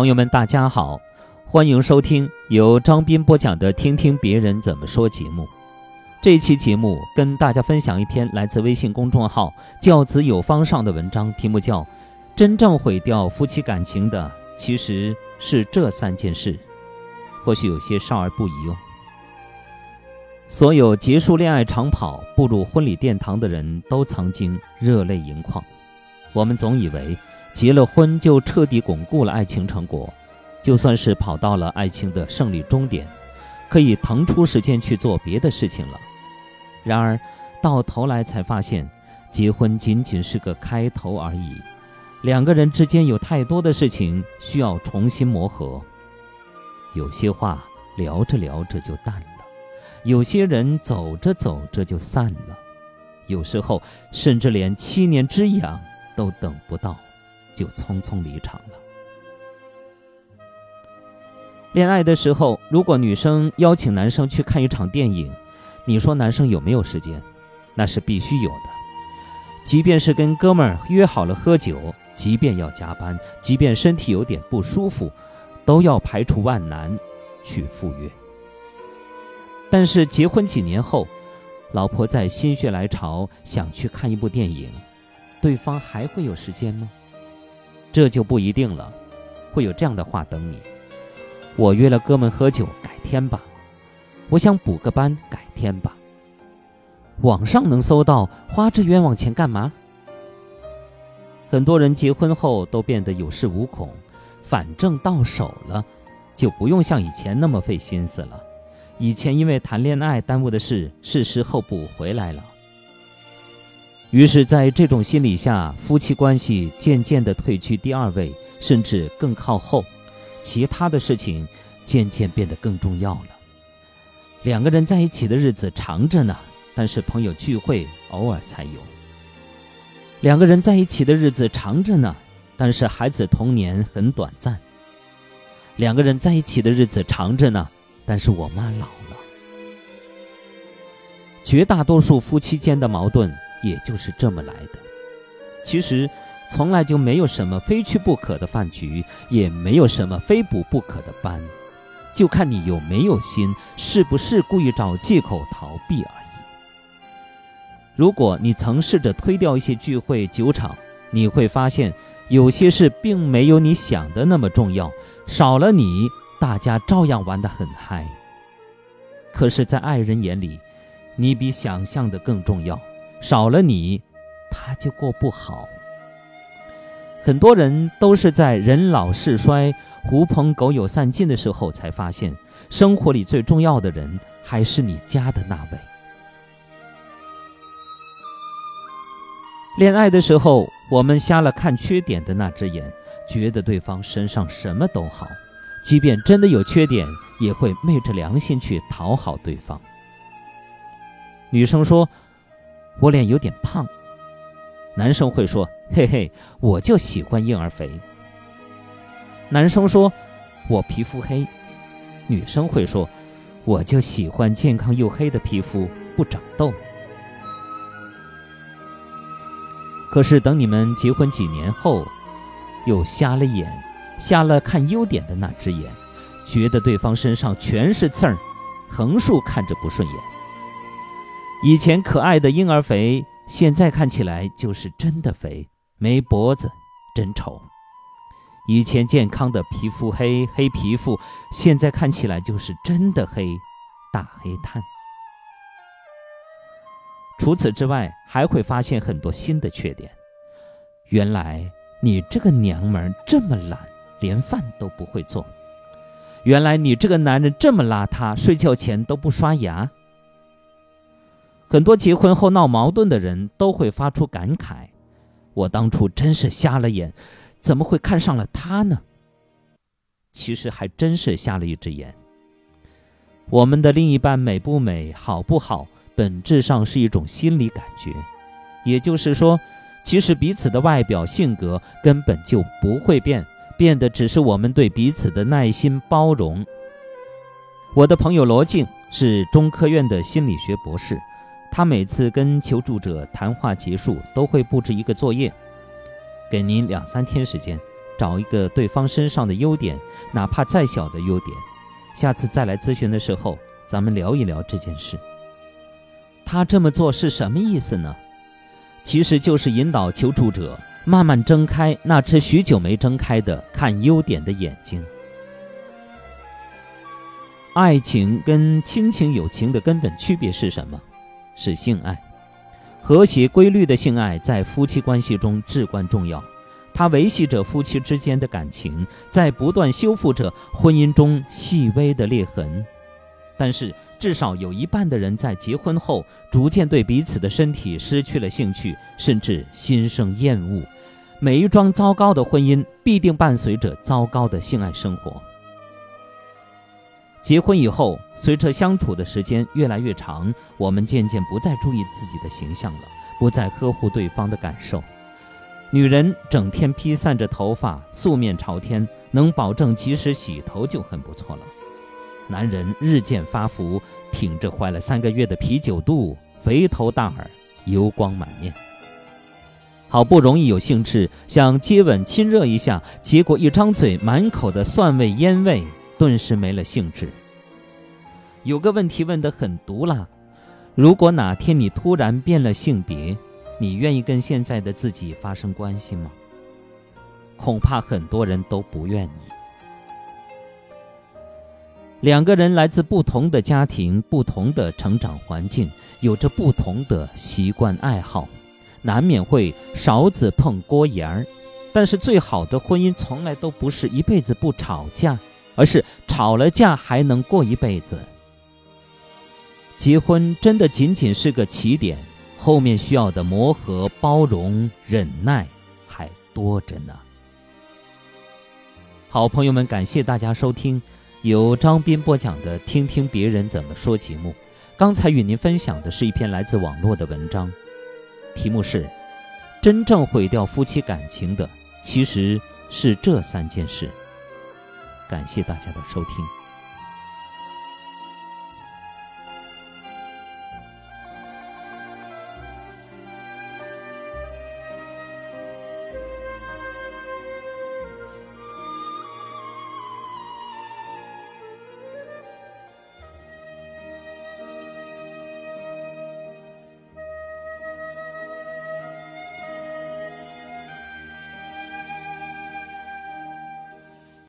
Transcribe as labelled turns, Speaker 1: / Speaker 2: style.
Speaker 1: 朋友们，大家好，欢迎收听由张斌播讲的《听听别人怎么说》节目。这期节目跟大家分享一篇来自微信公众号“教子有方”上的文章，题目叫《真正毁掉夫妻感情的其实是这三件事》，或许有些少儿不宜哦。所有结束恋爱长跑、步入婚礼殿堂的人都曾经热泪盈眶。我们总以为。结了婚就彻底巩固了爱情成果，就算是跑到了爱情的胜利终点，可以腾出时间去做别的事情了。然而，到头来才发现，结婚仅仅是个开头而已。两个人之间有太多的事情需要重新磨合，有些话聊着聊着就淡了，有些人走着走着就散了，有时候甚至连七年之痒都等不到。就匆匆离场了。恋爱的时候，如果女生邀请男生去看一场电影，你说男生有没有时间？那是必须有的。即便是跟哥们儿约好了喝酒，即便要加班，即便身体有点不舒服，都要排除万难去赴约。但是结婚几年后，老婆在心血来潮想去看一部电影，对方还会有时间吗？这就不一定了，会有这样的话等你。我约了哥们喝酒，改天吧。我想补个班，改天吧。网上能搜到，花这冤枉钱干嘛？很多人结婚后都变得有恃无恐，反正到手了，就不用像以前那么费心思了。以前因为谈恋爱耽误的事，是时候补回来了。于是，在这种心理下，夫妻关系渐渐地退居第二位，甚至更靠后，其他的事情渐渐变得更重要了。两个人在一起的日子长着呢，但是朋友聚会偶尔才有；两个人在一起的日子长着呢，但是孩子童年很短暂；两个人在一起的日子长着呢，但是我妈老了。绝大多数夫妻间的矛盾。也就是这么来的。其实，从来就没有什么非去不可的饭局，也没有什么非补不可的班，就看你有没有心，是不是故意找借口逃避而已。如果你曾试着推掉一些聚会、酒场，你会发现，有些事并没有你想的那么重要，少了你，大家照样玩得很嗨。可是，在爱人眼里，你比想象的更重要。少了你，他就过不好。很多人都是在人老事衰、狐朋狗友散尽的时候，才发现生活里最重要的人还是你家的那位。恋爱的时候，我们瞎了看缺点的那只眼，觉得对方身上什么都好，即便真的有缺点，也会昧着良心去讨好对方。女生说。我脸有点胖，男生会说：“嘿嘿，我就喜欢婴儿肥。”男生说：“我皮肤黑。”女生会说：“我就喜欢健康又黑的皮肤，不长痘。”可是等你们结婚几年后，又瞎了眼，瞎了看优点的那只眼，觉得对方身上全是刺儿，横竖看着不顺眼。以前可爱的婴儿肥，现在看起来就是真的肥，没脖子，真丑。以前健康的皮肤黑黑皮肤，现在看起来就是真的黑，大黑炭。除此之外，还会发现很多新的缺点。原来你这个娘们这么懒，连饭都不会做。原来你这个男人这么邋遢，睡觉前都不刷牙。很多结婚后闹矛盾的人都会发出感慨：“我当初真是瞎了眼，怎么会看上了他呢？”其实还真是瞎了一只眼。我们的另一半美不美、好不好，本质上是一种心理感觉。也就是说，其实彼此的外表、性格根本就不会变，变的只是我们对彼此的耐心、包容。我的朋友罗静是中科院的心理学博士。他每次跟求助者谈话结束，都会布置一个作业，给您两三天时间，找一个对方身上的优点，哪怕再小的优点，下次再来咨询的时候，咱们聊一聊这件事。他这么做是什么意思呢？其实就是引导求助者慢慢睁开那只许久没睁开的看优点的眼睛。爱情跟亲情、友情的根本区别是什么？是性爱。和谐规律的性爱在夫妻关系中至关重要，它维系着夫妻之间的感情，在不断修复着婚姻中细微的裂痕。但是，至少有一半的人在结婚后逐渐对彼此的身体失去了兴趣，甚至心生厌恶。每一桩糟糕的婚姻必定伴随着糟糕的性爱生活。结婚以后，随着相处的时间越来越长，我们渐渐不再注意自己的形象了，不再呵护对方的感受。女人整天披散着头发，素面朝天，能保证及时洗头就很不错了。男人日渐发福，挺着怀了三个月的啤酒肚，肥头大耳，油光满面。好不容易有兴致想接吻亲热一下，结果一张嘴满口的蒜味烟味。顿时没了兴致。有个问题问得很毒辣：如果哪天你突然变了性别，你愿意跟现在的自己发生关系吗？恐怕很多人都不愿意。两个人来自不同的家庭、不同的成长环境，有着不同的习惯爱好，难免会勺子碰锅沿儿。但是最好的婚姻从来都不是一辈子不吵架。而是吵了架还能过一辈子。结婚真的仅仅是个起点，后面需要的磨合、包容、忍耐还多着呢。好朋友们，感谢大家收听由张斌播讲的《听听别人怎么说》节目。刚才与您分享的是一篇来自网络的文章，题目是：真正毁掉夫妻感情的，其实是这三件事。感谢大家的收听。